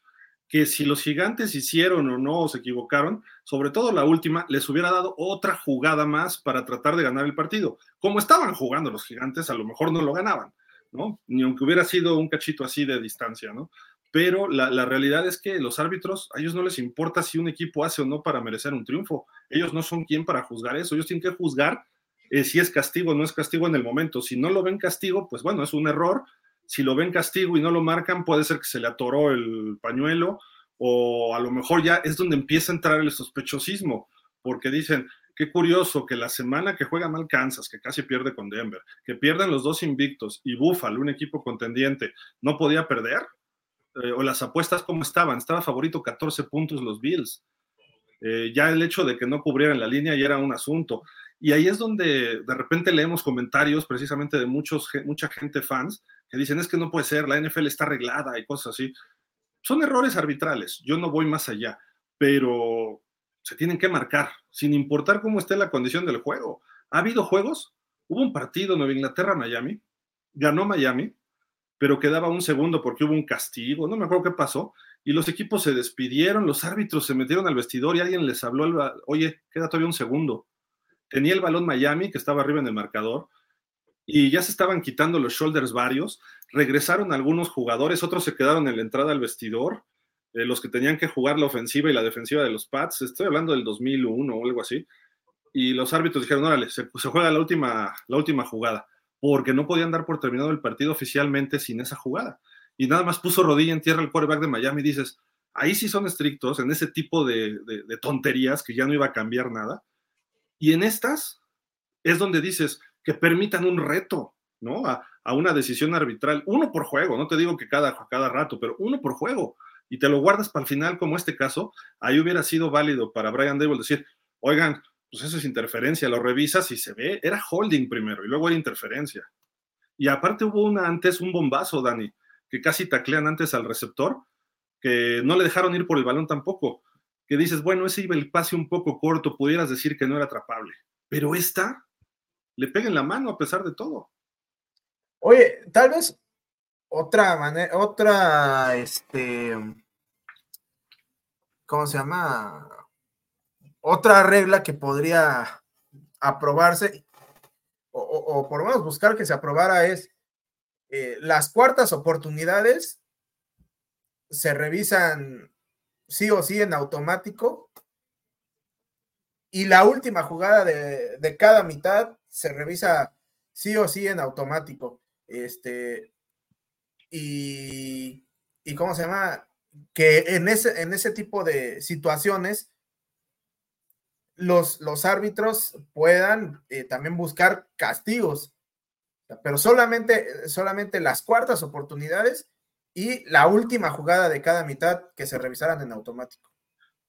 Que si los gigantes hicieron o no o se equivocaron, sobre todo la última, les hubiera dado otra jugada más para tratar de ganar el partido. Como estaban jugando los gigantes, a lo mejor no lo ganaban, ¿no? Ni aunque hubiera sido un cachito así de distancia, ¿no? pero la, realidad es que los árbitros, a ellos no les importa si un equipo hace o no para merecer un triunfo. Ellos no son quien para juzgar eso. Ellos tienen que juzgar eh, si es castigo o no es castigo en el momento. Si no lo ven castigo, pues bueno, es un error. Si lo ven castigo y no lo marcan, puede ser que se le atoró el pañuelo o a lo mejor ya es donde empieza a entrar el sospechosismo, porque dicen, qué curioso que la semana que juega mal Kansas, que casi pierde con Denver, que pierden los dos invictos y Buffalo, un equipo contendiente, no podía perder eh, o las apuestas cómo estaban. Estaba favorito 14 puntos los Bills. Eh, ya el hecho de que no cubrieran la línea ya era un asunto. Y ahí es donde de repente leemos comentarios precisamente de muchos, mucha gente fans que dicen es que no puede ser, la NFL está arreglada y cosas así. Son errores arbitrales, yo no voy más allá, pero se tienen que marcar, sin importar cómo esté la condición del juego. ¿Ha habido juegos? Hubo un partido Nueva Inglaterra-Miami, ganó Miami, pero quedaba un segundo porque hubo un castigo, no me acuerdo qué pasó, y los equipos se despidieron, los árbitros se metieron al vestidor y alguien les habló, oye, queda todavía un segundo. Tenía el balón Miami, que estaba arriba en el marcador, y ya se estaban quitando los shoulders varios, regresaron algunos jugadores, otros se quedaron en la entrada al vestidor, eh, los que tenían que jugar la ofensiva y la defensiva de los Pats, estoy hablando del 2001 o algo así, y los árbitros dijeron, órale, se, se juega la última, la última jugada porque no podían dar por terminado el partido oficialmente sin esa jugada. Y nada más puso rodilla en tierra el quarterback de Miami y dices, ahí sí son estrictos en ese tipo de, tonterías que ya no iba a cambiar nada. Y en estas es donde dices que permitan un reto, ¿no? A, una decisión arbitral, uno por juego, no te digo que cada, cada rato, pero uno por juego, y te lo guardas para el final, como este caso, ahí hubiera sido válido para Brian Dable decir, oigan, pues eso es interferencia, lo revisas y se ve, era holding primero y luego era interferencia. Y aparte hubo una antes, un bombazo, Dani, que casi taclean antes al receptor, que no le dejaron ir por el balón tampoco, que dices, bueno, ese iba el pase un poco corto, pudieras decir que no era atrapable, pero esta le pega en la mano a pesar de todo. Oye, tal vez otra manera, otra, este, ¿cómo se llama? Otra regla que podría aprobarse, o, por lo menos buscar que se aprobara es eh, las cuartas oportunidades se revisan sí o sí en automático y la última jugada de, de cada mitad se revisa sí o sí en automático. Este, y, y ¿cómo se llama? Que en ese, en ese tipo de situaciones los, los árbitros puedan eh, también buscar castigos, pero solamente, solamente las cuartas oportunidades y la última jugada de cada mitad que se revisaran en automático.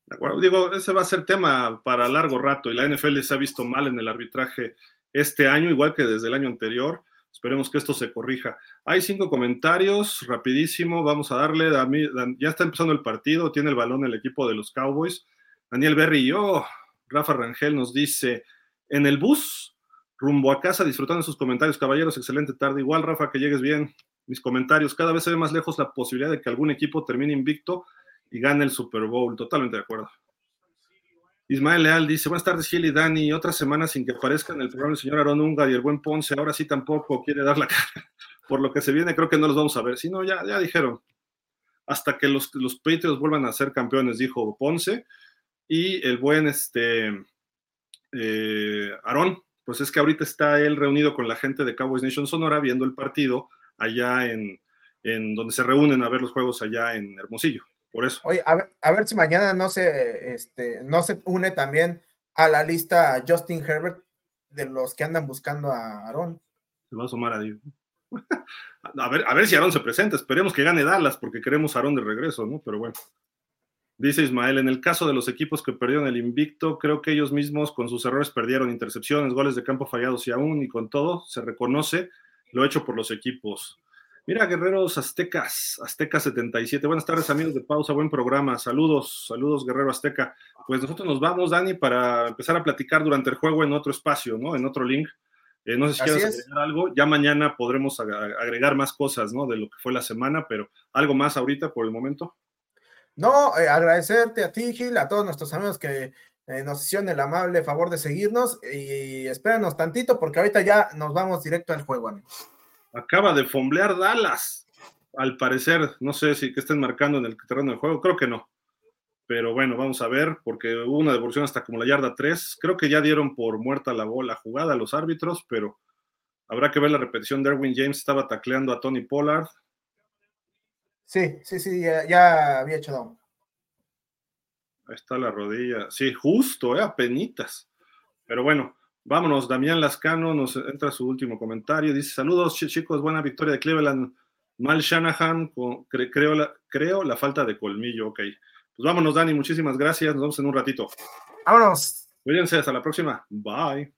De acuerdo, digo, ese va a ser tema para largo rato y la NFL se ha visto mal en el arbitraje este año, igual que desde el año anterior. Esperemos que esto se corrija. Hay cinco comentarios, rapidísimo, vamos a darle. Ya está empezando el partido, tiene el balón el equipo de los Cowboys. Daniel Berry y yo, Rafa Rangel nos dice, en el bus, rumbo a casa, disfrutando de sus comentarios, caballeros, excelente tarde. Igual, Rafa, que llegues bien. Mis comentarios, cada vez se ve más lejos la posibilidad de que algún equipo termine invicto y gane el Super Bowl. Totalmente de acuerdo. Ismael Leal dice, buenas tardes Gil y Dani, otra semana sin que aparezca en el programa el señor Aaron Ungar y el buen Ponce, ahora sí tampoco quiere dar la cara. Por lo que se viene, creo que no los vamos a ver. Si no, ya, ya dijeron, hasta que los, los Patriots vuelvan a ser campeones, dijo Ponce, y el buen este, eh, Aarón, pues es que ahorita está él reunido con la gente de Cowboys Nation Sonora viendo el partido allá en, en donde se reúnen a ver los juegos allá en Hermosillo. Por eso. Oye, a ver, si mañana no se, este, no se une también a la lista Justin Herbert de los que andan buscando a Aaron. Se va a sumar a Dios. a, ver, a ver si Aaron se presenta. Esperemos que gane Dallas porque queremos a Aaron de regreso, ¿no? Pero bueno. Dice Ismael, en el caso de los equipos que perdieron el invicto, creo que ellos mismos con sus errores perdieron intercepciones, goles de campo fallados y aún y con todo se reconoce lo hecho por los equipos. Mira, Guerreros Aztecas, Azteca 77. Buenas tardes, amigos de Pausa, buen programa. Saludos, saludos, Guerrero Azteca. Pues nosotros nos vamos, Dani, para empezar a platicar durante el juego en otro espacio, ¿no? En otro link. Eh, no sé si quieres agregar algo. Ya mañana podremos agregar más cosas, ¿no? De lo que fue la semana, pero algo más ahorita por el momento. No, eh, agradecerte a ti, Gil, a todos nuestros amigos que eh, nos hicieron el amable favor de seguirnos y espéranos tantito porque ahorita ya nos vamos directo al juego, amigos acaba de fomblear Dallas. Al parecer, no sé si que estén marcando en el terreno del juego, creo que no. Pero bueno, vamos a ver, porque hubo una devolución hasta como la yarda 3. Creo que ya dieron por muerta la bola jugada a los árbitros, pero habrá que ver la repetición. Derwin James estaba tacleando a Tony Pollard. Sí, sí, sí, ya, había hecho down. Ahí está la rodilla. Sí, justo, eh, a penitas. Pero bueno, Vámonos, Damián Lascano nos entra su último comentario. Dice: Saludos, chicos, buena victoria de Cleveland. Mal Shanahan, creo, la, creo la falta de colmillo. Ok. Pues vámonos, Dani, muchísimas gracias. Nos vemos en un ratito. Vámonos. Cuídense, hasta la próxima. Bye.